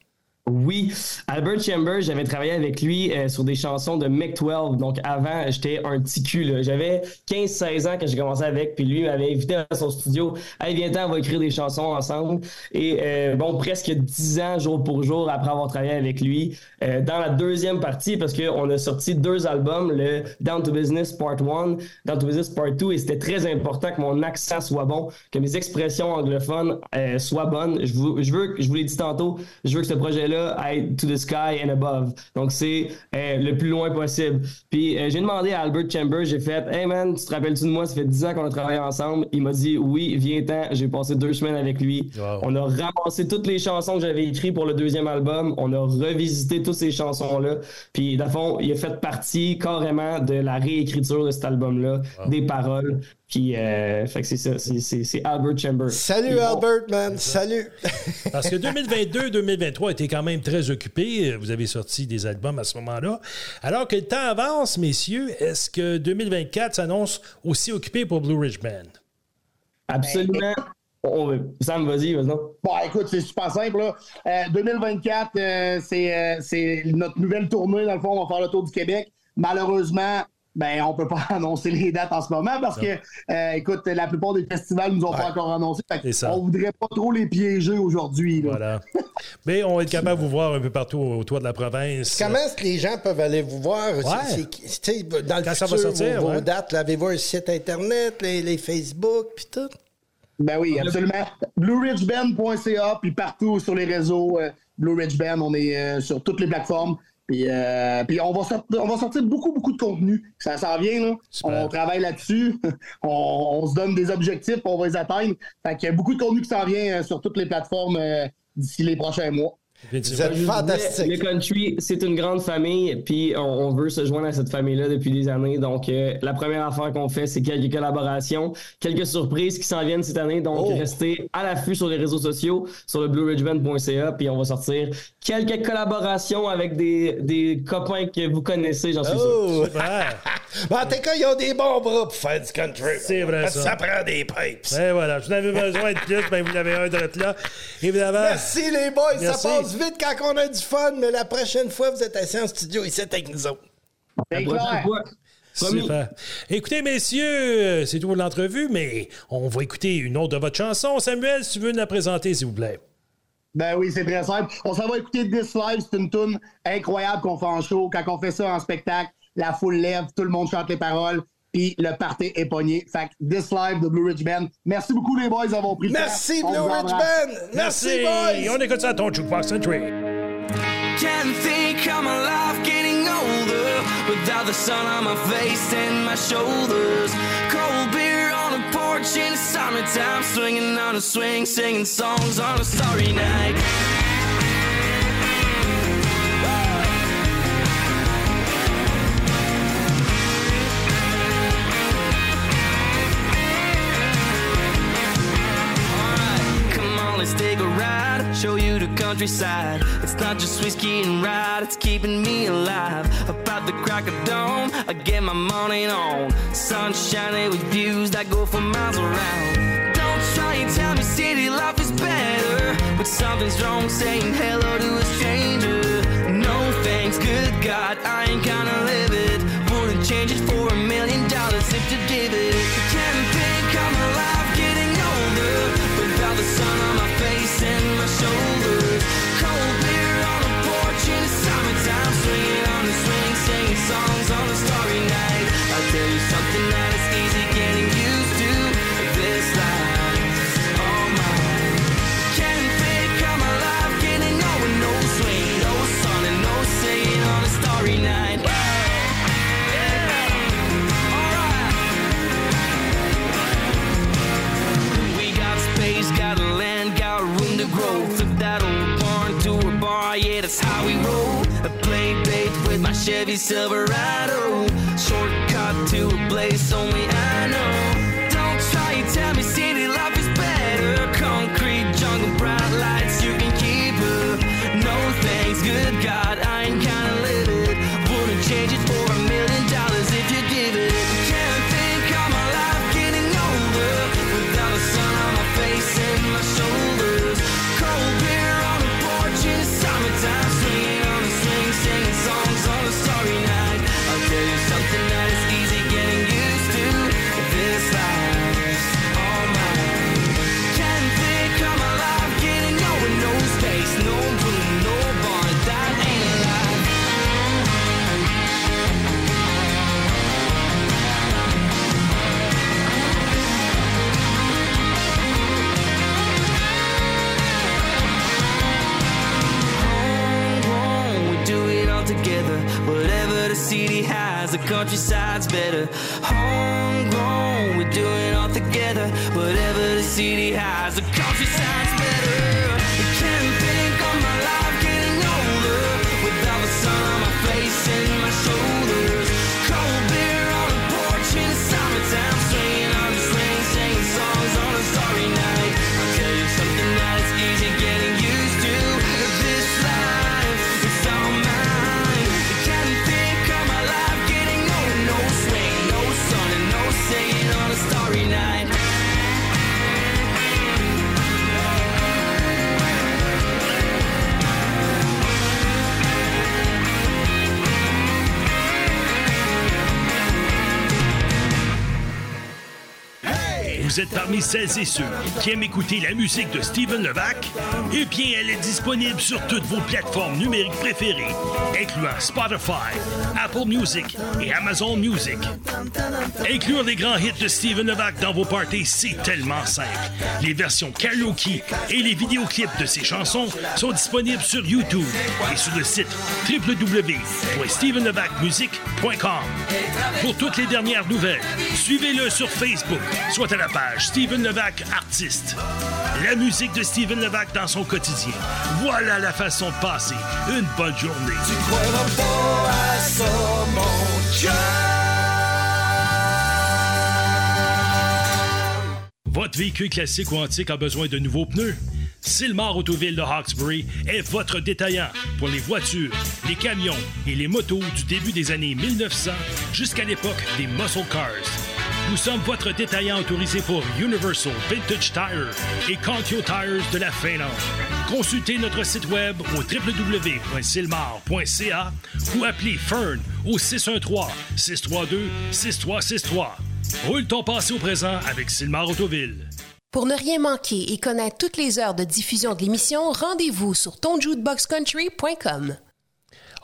Oui, Albert Chambers, j'avais travaillé avec lui euh, sur des chansons de Mick 12. Donc avant, j'étais un petit cul. J'avais 15-16 ans quand j'ai commencé avec, puis lui m'avait invité à son studio. Hey, viens on va écrire des chansons ensemble. Et euh, bon, presque 10 ans, jour pour jour, après avoir travaillé avec lui, euh, dans la deuxième partie, parce qu'on a sorti deux albums, le Down to Business Part 1, Down to Business Part 2, et c'était très important que mon accent soit bon, que mes expressions anglophones euh, soient bonnes. Je, vous, je veux, je vous l'ai dit tantôt, je veux que ce projet-là aille to the sky and above. Donc, c'est euh, le plus loin possible. Puis, euh, j'ai demandé à Albert Chambers, j'ai fait Hey man, tu te rappelles-tu de moi? Ça fait 10 ans qu'on a travaillé ensemble. Il m'a dit Oui, viens-t'en. J'ai passé deux semaines avec lui. Wow. On a ramassé toutes les chansons que j'avais écrites pour le deuxième album. On a revisité toutes ces chansons-là. Puis, fond, il a fait partie carrément de la réécriture de cet album-là, des paroles. Puis, euh, fait que c'est ça, c'est- c'est c'est Albert Chambers. Salut, Albert, man. Salut. Parce que 2022-2023 était quand même très occupé. Vous avez sorti des albums à ce moment-là. Alors que le temps avance, messieurs, est-ce que 2024 s'annonce aussi occupé pour Blue Ridge Band? Absolument. On- Sam, vas-y, vas-y. Bon, écoute, c'est super simple. Là. Euh, 2024, euh, c'est euh, c'est notre nouvelle tournée. Dans le fond, on va faire le tour du Québec. Malheureusement, ben, on peut pas annoncer les dates en ce moment parce que, euh, écoute, la plupart des festivals nous ont pas encore annoncé. Ça. on voudrait pas trop les piéger aujourd'hui. là. Voilà. Mais on va être capable de vous voir un peu partout autour de la province. Comment est-ce que les gens peuvent aller vous voir? Ouais. Dans le Quand ça futur, va sortir, vos, dates, avez-vous un site Internet, les, les Facebook, puis tout? Ben oui, absolument. BlueRidgeBand.ca, puis partout sur les réseaux euh, Blue Ridge Band, on est euh, sur toutes les plateformes. Puis, euh, puis on, va sortir, on va sortir beaucoup, beaucoup de contenu. Ça s'en vient, là. Super. On travaille là-dessus. on, on se donne des objectifs, on va les atteindre. Fait qu'il y a beaucoup de contenu qui s'en vient euh, sur toutes les plateformes euh, d'ici les prochains mois. Vous êtes fantastique. Le country, c'est une grande famille, puis on, on veut se joindre à cette famille-là depuis des années. Donc, euh, la première affaire qu'on fait, c'est quelques collaborations, quelques surprises qui s'en viennent cette année. Donc, Oh. restez à l'affût sur les réseaux sociaux, sur le blueridgeband.ca, puis on va sortir quelques collaborations avec des, des copains que vous connaissez, j'en suis sûr. Oh! Super. Ben, en tout cas, ils ont des bons bras pour faire du country. C'est vrai, ça. Ça prend des pipes. Et voilà, je n'avais besoin de plus, ben vous avez un de là. Évidemment. Merci les boys, Merci. ça passe vite quand on a du fun, mais la prochaine fois, vous êtes assis en studio ici avec nous autres. C'est clair. Super. Écoutez, messieurs, c'est tout pour l'entrevue, mais on va écouter une autre de votre chanson. Samuel, si tu veux nous la présenter, s'il vous plaît. Ben oui, c'est très simple. On s'en va écouter This Live, c'est une tune incroyable qu'on fait en show. Quand on fait ça en spectacle, la foule lève, tout le monde chante les paroles, puis le party est pogné. Fait que This Live de Blue Ridge Band. Merci beaucoup les boys d'avoir pris le temps. Merci, Blue Ridge. Band! Merci, boys! On écoute ça à ton Jukebox Country. Can't think my life getting older without the sun on my face and my shoulders. Cold beer on a porch in the summertime, swinging on a swing, singing songs on a starry night. Countryside. It's not just whiskey and ride, it's keeping me alive. About the crack of dawn, I get my morning on. Sun shining with views that go for miles around. Don't try and tell me city life is better. But something's wrong saying hello to a stranger. No thanks, good God, I ain't gonna live it. Wouldn't change it parmi celles et ceux qui aiment écouter la musique de Steven Levac? Eh bien, elle est disponible sur toutes vos plateformes numériques préférées, incluant Spotify, Apple Music et Amazon Music. Inclure les grands hits de Steven Levac dans vos parties, c'est tellement simple. Les versions karaoke et les vidéoclips de ses chansons sont disponibles sur YouTube et sur le site www.stevenlevacmusic.com. Pour toutes les dernières nouvelles, suivez-le sur Facebook, soit à la page Steven Levac Artiste. La musique de Steven Levac dans son quotidien. Voilà la façon de passer une bonne journée. Votre véhicule classique ou antique a besoin de nouveaux pneus? Silmar Autoville de Hawkesbury est votre détaillant pour les voitures, les camions et les motos du début des années 1900 jusqu'à l'époque des muscle cars. Nous sommes votre détaillant autorisé pour Universal Vintage Tire et Contio Tires de la Finlande. Consultez notre site web au www.silmar.ca ou appelez Fern au 613-632-6363. Roule ton passé au présent avec Silmar Autoville. Pour ne rien manquer et connaître toutes les heures de diffusion de l'émission, rendez-vous sur tonjukeboxcountry.com.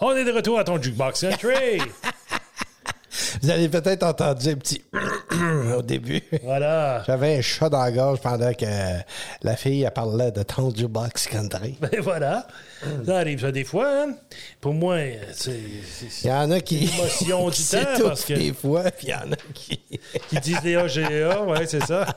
On est de retour à ton Jukebox Country. Vous avez peut-être entendu un petit au début. Voilà. J'avais un chat dans la gorge pendant que la fille elle parlait de ton jukebox country. Ben voilà. Ça arrive ça des fois. hein. Pour moi, c'est Il y en a qui. l'émotion du temps parce que des fois, puis il y en a qui. qui disent des AGA, ouais, c'est ça.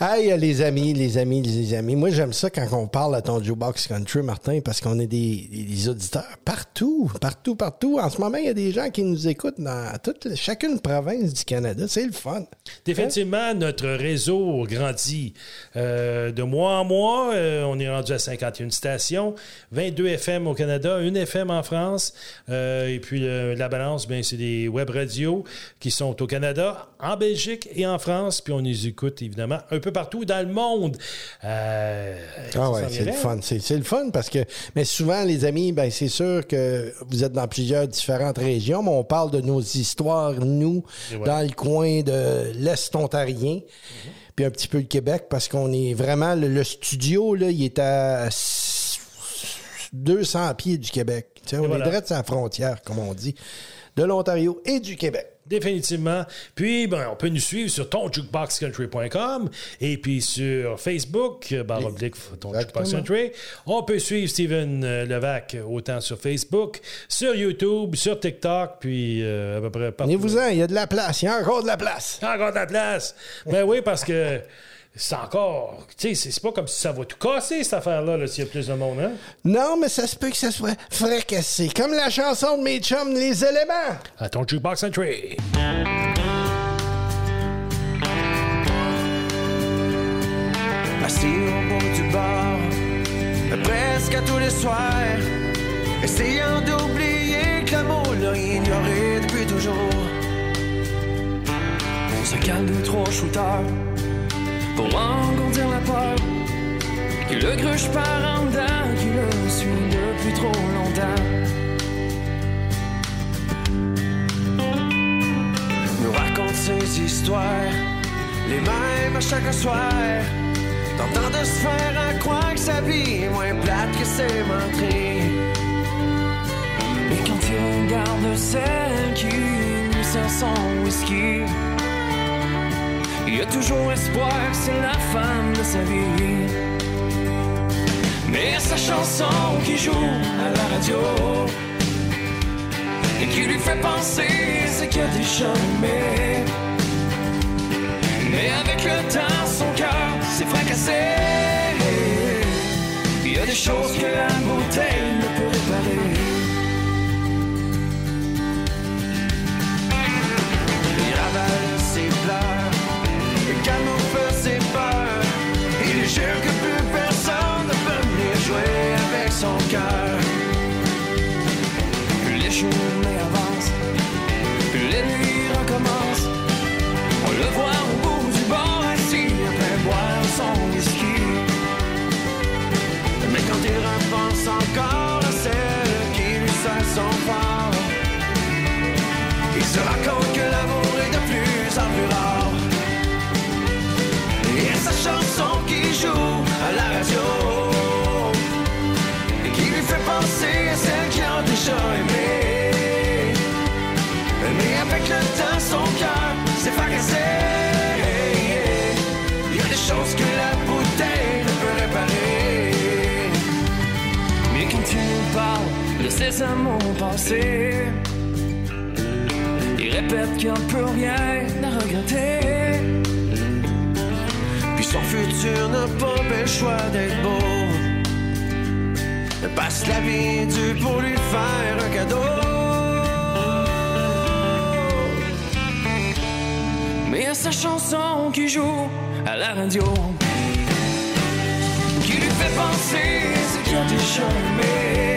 Hey, les amis, les amis, les amis. Moi, j'aime ça quand on parle à ton jukebox country, Martin, parce qu'on est des, des auditeurs partout, partout, partout. En ce moment, il y a des gens qui nous écoutent dans toute, chacune province du Canada. C'est le fun. Définitivement, notre réseau grandit. Euh, de mois en mois, euh, on est rendu à 51 stations, 22 FM au Canada, une FM en France. Euh, et puis la balance, ben, c'est des web radios qui sont au Canada, en Belgique et en France. Puis on les écoute évidemment un peu partout dans le monde. Ah ouais, c'est le fun. C'est c'est le fun parce que, mais souvent, les amis, ben c'est sûr que vous êtes dans plusieurs différentes régions, mais on parle de nos histoires, nous, ouais. dans le coin de l'Est ontarien, puis un petit peu le Québec, parce qu'on est vraiment, le, le studio, là, il est à s- 200 pieds du Québec. On voilà. est direct sur la frontière, comme on dit, de l'Ontario et du Québec. Définitivement. Puis, ben, on peut nous suivre sur tonjukeboxcountry.com et puis sur Facebook, euh, barre oblique, ton Jukebox Country. On peut suivre Steven euh, Levac autant sur Facebook, sur YouTube, sur TikTok, puis euh, à peu près partout. Venez-vous-en, il y a de la place, il y a encore de la place. Encore de la place. Ben oui, parce que c'est encore. Tu sais, c'est- pas comme si ça va tout casser, cette affaire-là, là, s'il y a plus de monde, hein? Non, mais ça se peut que ça soit fracassé, comme la chanson de mes chums, Les éléments. À ton Jukebox Country. Assis au bord du bar, presque à tous les soirs, essayant d'oublier que l'amour l'a ignoré depuis toujours. On se calme deux, trois shooters pour engourdir la peur. Que le gruge part en dedans, qui le suit depuis trop longtemps. Nous raconte ses histoires, les mêmes à chaque soir. Tentant de se faire à croire que sa vie est moins plate que ses menteries. Et quand il regarde celle qui lui sert son whisky, il y a toujours espoir c'est la femme de sa vie. Mais sa chanson qui joue à la radio et qui lui fait penser ce qu'il a déjà aimé. Mais avec le temps, son cœur s'est fracassé. Il y a des choses que la bouteille ne peut camoufle ses peurs. Il jure que plus personne ne peut venir jouer avec son cœur. De ses amours passés, il répète qu'il n'y a plus rien à regretter. Puis son futur n'a pas le choix d'être beau. Passe la vie due pour lui faire un cadeau. Mais à sa chanson qui joue à la radio, qui lui fait penser ce qu'il a déjà aimé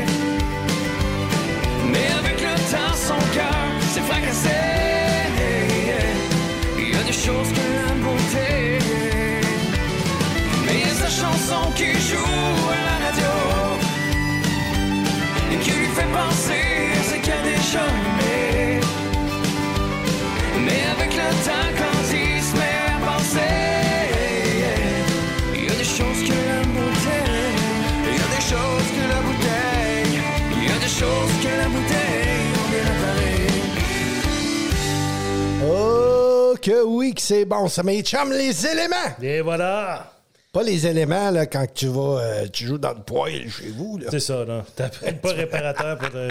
son cœur s'est fracassé. Il y a des choses que la beauté. Mais il y a sa chanson qui joue à la radio et qui lui fait penser à ce qu'il y a des choses. Que oui, que c'est bon. Ça mes chums, les éléments. Et voilà. Pas les éléments là, quand tu vas, euh, tu joues dans le poêle chez vous. Là. C'est ça, non. T'appelles pas réparateur pour te-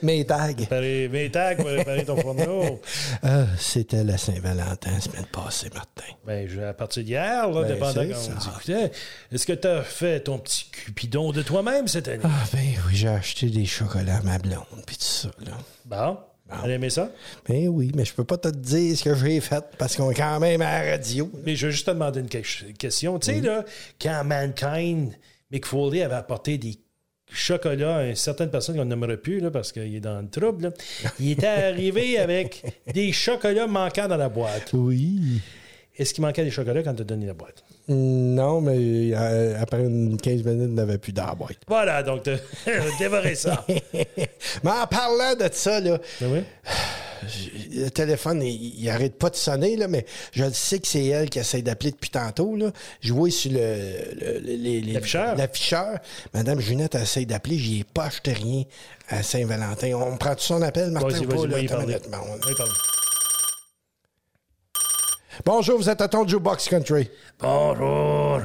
Mes tags. réparer mes tags pour réparer ton fourneau. Euh, C'était la Saint-Valentin, la semaine passée, Martin. Ben, à partir d'hier, là, Ben, dépendant quand on discutait, est-ce que tu as fait ton petit cupidon de toi-même cette année? Ah ben oui, j'ai acheté des chocolats à ma blonde, puis tout ça, là. Bon. Elle aimait ça? Ben oui, mais je peux pas te dire ce que j'ai fait, parce qu'on est quand même à la radio. Mais je veux juste te demander une que- question. Tu sais, là, quand Mankind, Mick Foley avait apporté des chocolats à une certaine personne qu'on n'aimerait plus, là, parce qu'il est dans le trouble, là, il était arrivé avec des chocolats manquants dans la boîte. Oui. Est-ce qu'il manquait des chocolats quand tu as donné la boîte? Non, mais euh, après une 15 minutes, il n'avait plus dans la boîte. Voilà, donc tu dévoré ça. mais en parlant de ça, là, Ben oui. le téléphone, il, il arrête pas de sonner, là, mais je le sais que c'est elle qui essaie d'appeler depuis tantôt. Là. Je vois sur le, L'afficheur. Madame Junette essaie d'appeler. J'y ai pas acheté rien à Saint-Valentin. On prend tout son appel, Martin? Vas-y, ou pas, là y Attends parler. une minute, mon- Va y parler. Bonjour, vous êtes à ton Jukebox Country. Bonjour.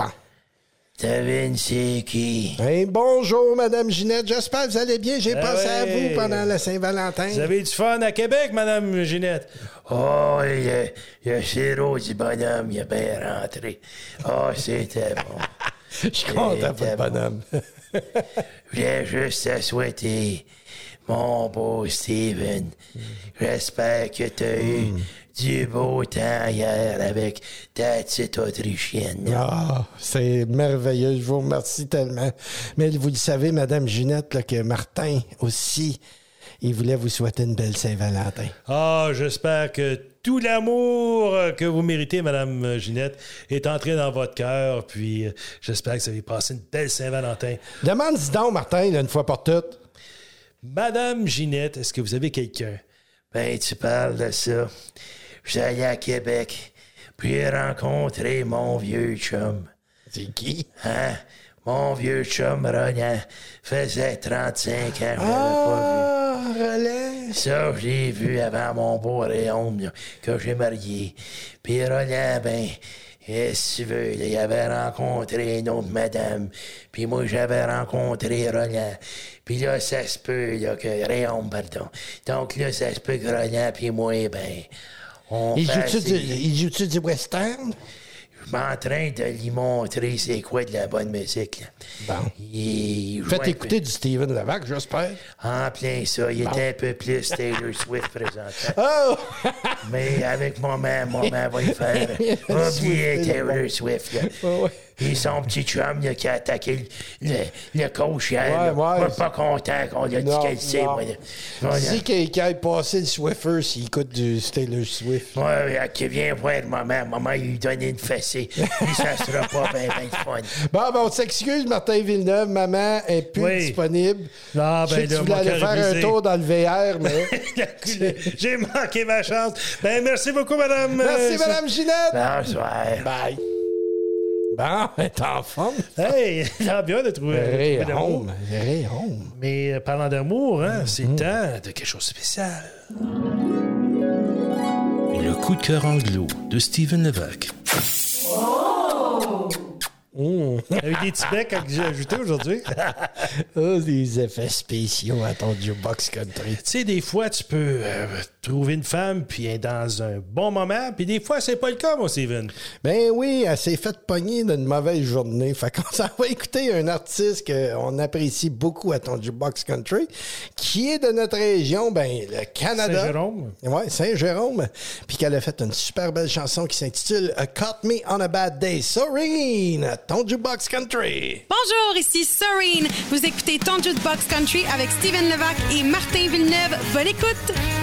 Devine c'est qui? Hey, bonjour, Madame Ginette. J'espère que vous allez bien. J'ai Ah pensé à vous pendant la Saint-Valentin. Vous avez du fun à Québec, Madame Ginette? Oh, il y a, il y a du bonhomme, il est bien rentré. Oh, c'était bon. Je suis content pour le bonhomme. Je voulais juste te souhaiter, mon beau Steven. J'espère que tu as eu Mm. Du beau temps hier avec ta petite Autrichienne. Ah, c'est merveilleux. Je vous remercie tellement. Mais vous le savez, Madame Ginette, là, que Martin aussi, il voulait vous souhaiter une belle Saint-Valentin. Ah, j'espère que tout l'amour que vous méritez, Madame Ginette, est entré dans votre cœur. Puis euh, j'espère que vous avez passé une belle Saint-Valentin. Demande-y donc, Martin, là, une fois pour toutes. Madame Ginette, est-ce que vous avez quelqu'un? Ben, tu parles de ça. J'allais à Québec, puis j'ai rencontré mon vieux chum. C'est qui? Hein? Mon vieux chum, Rognan, faisait 35 ans, je l'avais pas Ah, relais. vu. Ça, je l'ai vu avant mon beau là, que j'ai marié. Puis Rognan, ben, eh, si tu veux, il avait rencontré une autre madame. Puis moi, j'avais rencontré Rognan. Puis là, ça se peut, là, que Réaume, pardon. Donc là, ça se peut que Rognan puis moi, ben, on Il fasse joue-tu du, western? je suis en train de lui montrer c'est quoi de la bonne musique. Là. Bon. Il Faites écouter du Steven Levac, j'espère. En plein ça, il Bon. était un peu plus Taylor Swift présentement. Oh! Mais avec maman, maman va y faire oublier. Taylor Swift. Là. Ouais. Puis son petit chum là, qui a attaqué le, le, le coach hier. Ouais, pas content qu'on lui a dit Non, qu'elle sait. non. Moi, là. Si quelqu'un ait passé le Swiffer, s'il écoute du Taylor Swift. Ouais, qui vient voir maman. Maman, il lui donne une fessée. Puis ça sera pas bien, fun. Bon, ben, on s'excuse, Martin Villeneuve. Maman est plus Oui. disponible. Je sais ben que là, tu voulais aller faire un tour dans le VR, mais... J'ai manqué ma chance. Ben, merci beaucoup, Madame. Merci, Madame Ginette. Bonsoir. Bye. Bon, est en forme. Hey, ça bien de trouver, Ray trouver l'amour. home. Ray home. Mais euh, parlant d'amour, hein, Mm-hmm. c'est le temps de quelque chose de spécial. Le coup de cœur anglo de Steven Levac. Avec des petits becs que j'ai ajoutés aujourd'hui. Oh, des effets spéciaux à ton jukebox country. Tu sais, des fois, tu peux euh, trouver une femme puis elle est dans un bon moment, puis des fois, c'est pas le cas, mon Steven. Ben oui, elle s'est faite pogner d'une mauvaise journée. Fait qu'on s'en va écouter un artiste qu'on apprécie beaucoup à ton jukebox country, qui est de notre région, ben le Canada. Saint-Jérôme. Ouais, Saint-Jérôme. Puis qu'elle a fait une super belle chanson qui s'intitule A Caught Me on a Bad Day. Soreen, à ton jukebox country. Bonjour, ici Soreen. Vous écoutez Ton Jukebox Country avec Steven Levac et Martin Villeneuve. Bonne écoute!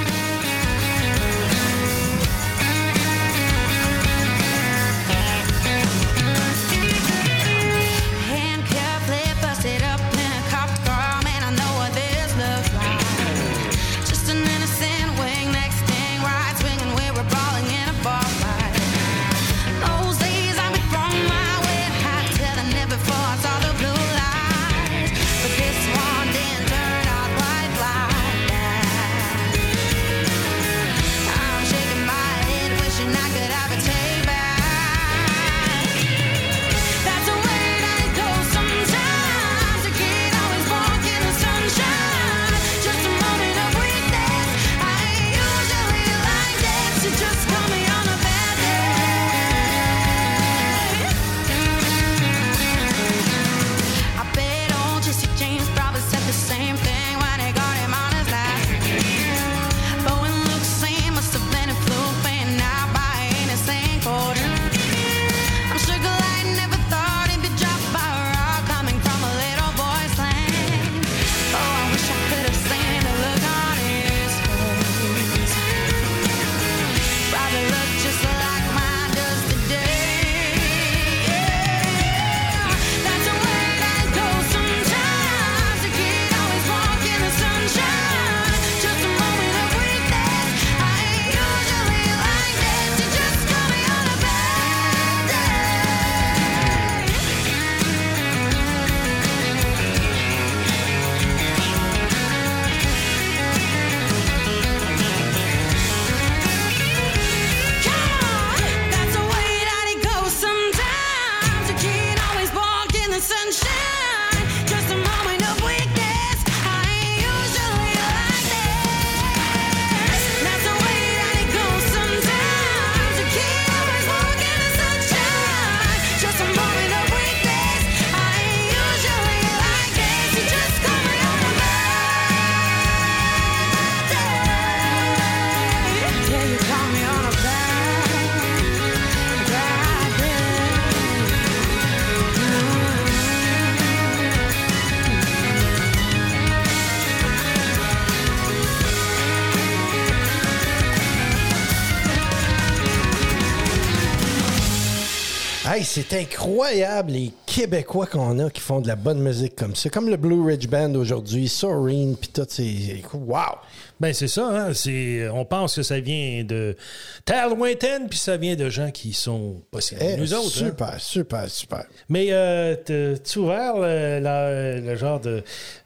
Hey, c'est incroyable les Québécois qu'on a qui font de la bonne musique comme ça. Comme le Blue Ridge Band aujourd'hui, Soreen, puis tout, c'est... Wow! Ben c'est ça, hein? c'est, on pense que ça vient de terre lointaine, puis ça vient de gens qui sont pas si de Eh, nous autres. hein. Super, super, super. Mais euh, tu ouvert le, genre de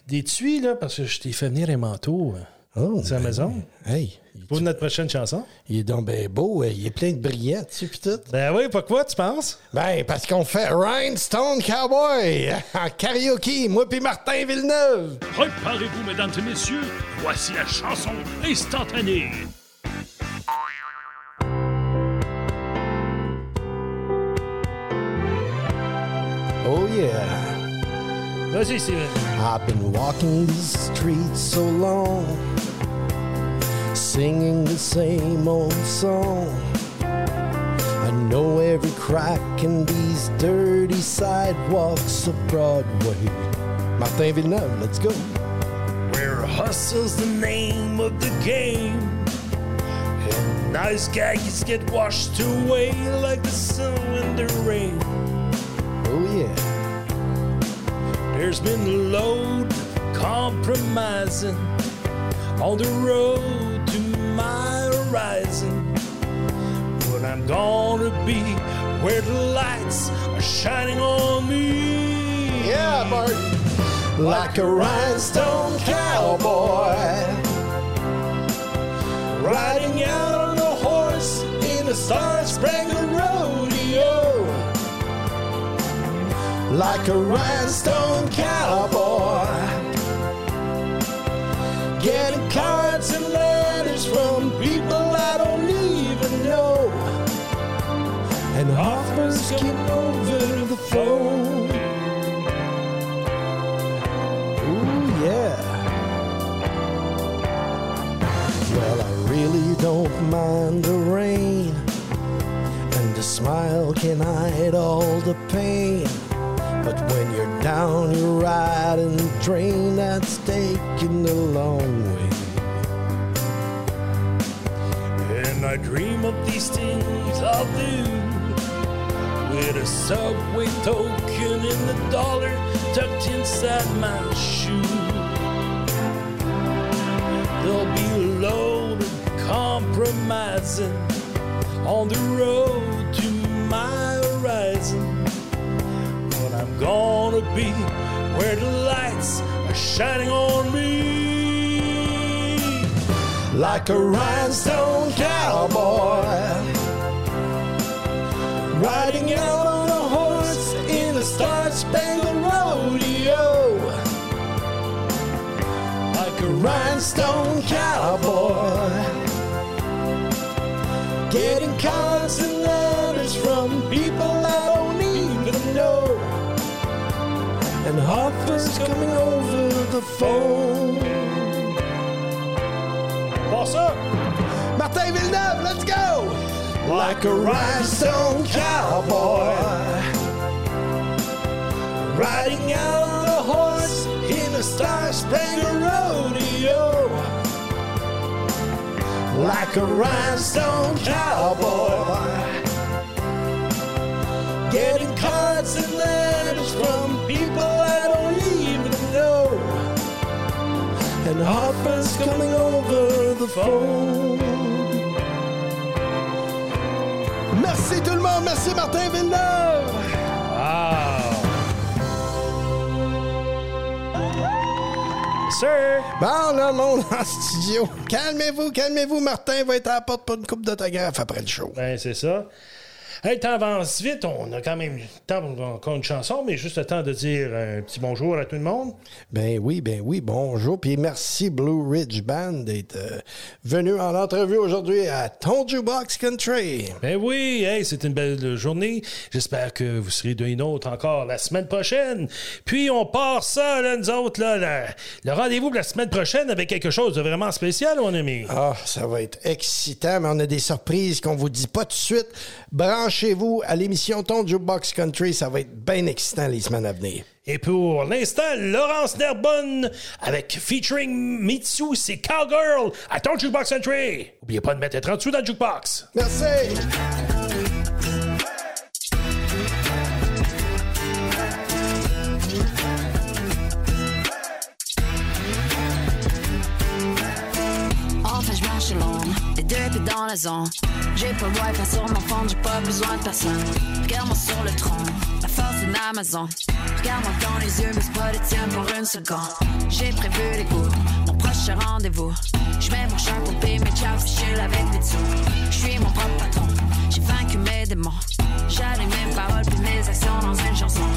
d'étui, là, parce que je t'ai fait venir un manteau. Oh, c'est à la ben maison. Hey, Pour notre prochaine chanson. il est donc ben beau, il est plein de brillants dessus, puis tout. Ben oui, pourquoi, tu penses? Ben, parce qu'on fait Rhinestone Cowboy en karaoke, moi puis Martin Villeneuve. Préparez-vous, mesdames et messieurs, voici la chanson instantanée. Oh yeah. Vas-y, Steven. I've been walking these streets so long, singing the same old song. I know every crack in these dirty sidewalks of Broadway. My favorite Villeneuve, let's go. Where hustle's the name of the game. And nice guys get washed away like the sun and the rain. Oh yeah. There's been a load of compromising on the road to my horizon. But I'm gonna be where the lights are shining on me. Yeah, Bart. Like a rhinestone cowboy, Riding out on a horse in a star-spangled rodeo. Like a rhinestone cowboy. Getting cards and letters from people I don't even know. and offers Come over the phone. Ooh, yeah. Well, I really don't mind the rain, and a smile can hide all the pain. Down, you're riding the train that's taking the long way. And I dream of these things I'll do with a subway token in the dollar tucked inside my shoe. There'll be a load of compromising on the road to my gonna be where the lights are shining on me. Like a rhinestone cowboy, Riding out on a horse in a star-spangled rodeo. Like a rhinestone cowboy. Getting cards and and offers coming over the phone. Passe ça! Martin Villeneuve, let's go! Like a rhinestone cowboy, Riding out on a horse in a star-spangled rodeo. like a rhinestone cowboy. Getting cards and letters from and offers coming over the phone. Merci tout le monde, merci Martin Villeneuve. Sir! Bon, là, le monde en studio. Calmez-vous, calmez-vous. Martin va être à la porte pour une coupe d'autographe après le show. Ben, c'est ça. Hey, avance vite. On a quand même le temps pour encore une chanson, mais juste le temps de dire un petit bonjour à tout le monde. Ben oui, ben oui, bonjour. Puis merci Blue Ridge Band d'être euh, venu en entrevue aujourd'hui à ton Jukebox Country. Ben oui, hey, c'est une belle journée. J'espère que vous serez d'une autre encore la semaine prochaine. Puis on part ça, là, nous autres, là, là. le rendez-vous de la semaine prochaine avec quelque chose de vraiment spécial, mon ami. Ah, ça va être excitant, mais on a des surprises qu'on vous dit pas tout de suite. Branchez-vous à l'émission Ton Jukebox Country, ça va être bien excitant les semaines à venir. Et pour l'instant, Laurence Nerbonne avec featuring Mitsu, c'est Cowgirl à ton Jukebox Country. Oubliez pas de mettre 30 sous dans le Jukebox. Merci. Dans la zone. J'ai pas le sur mon phone, j'ai pas besoin de personne. Regarde-moi sur le tronc, la force d'une Amazon. Regarde-moi dans les yeux, mais c'est pas les tiens pour une seconde. J'ai prévu les coups, mon prochain rendez-vous. J'mets mon chapeau, puis mes chaps, je avec les dessous. J'suis mon propre patron, j'ai vaincu mes démons. J'allume mes paroles, puis mes actions dans une chanson.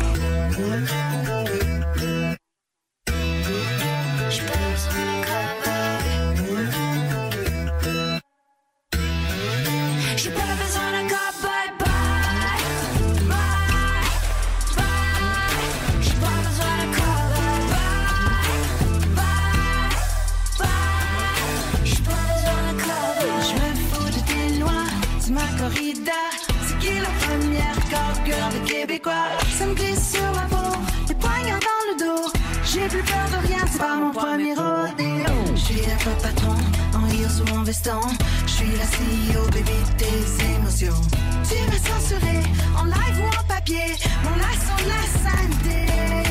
C'est qui la première cop-girl de Québécois? Ça me glisse sur la peau, les poignards dans le dos. J'ai plus peur de rien, c'est pas mon premier rodéo. Je suis un peu patron, en heels ou en veston. Je suis la CEO, baby, tes émotions. Tu m'as censuré, en live ou en papier. Mon laçon de la santé.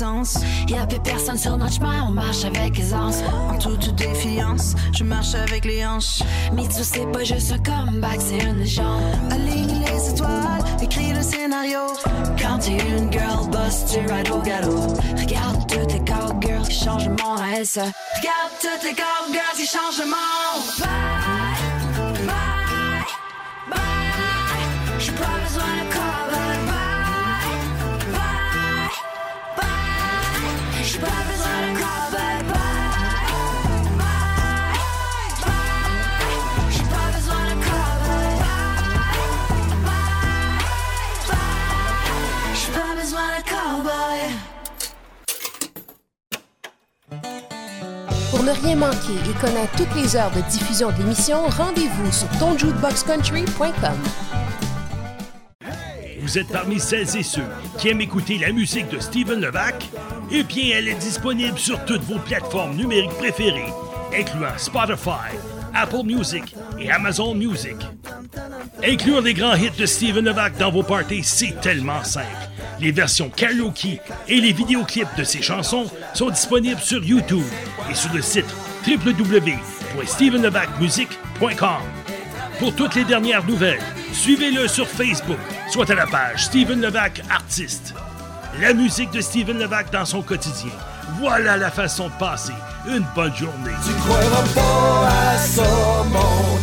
Une renaissance. Y'a plus personne sur notre chemin, on marche avec aisance. En toute défiance, je marche avec les hanches. Mitsu, c'est pas juste un comeback, c'est une légende. Aligne les étoiles, écris le scénario. Quand t'es une girl boss, tu rides au galop. Regarde toutes les cowgirls qui changent le monde à elles. Regarde toutes les cowgirls qui changent le monde. Pour ne rien manquer et connaître toutes les heures de diffusion de l'émission, rendez-vous sur tonjukeboxcountry.com. Vous êtes parmi celles et ceux qui aiment écouter la musique de Steven Levac? Eh bien, elle est disponible sur toutes vos plateformes numériques préférées, incluant Spotify, Apple Music et Amazon Music. Inclure les grands hits de Steven Levac dans vos parties, c'est tellement simple. Les versions karaoke et les vidéoclips de ses chansons sont disponibles sur YouTube et sur le site www.stevenlevacmusic.com. Pour toutes les dernières nouvelles, suivez-le sur Facebook, soit à la page Steven Levac Artiste. La musique de Steven Levac dans son quotidien. Voilà la façon de passer une bonne journée. Tu croiras à ça, mon.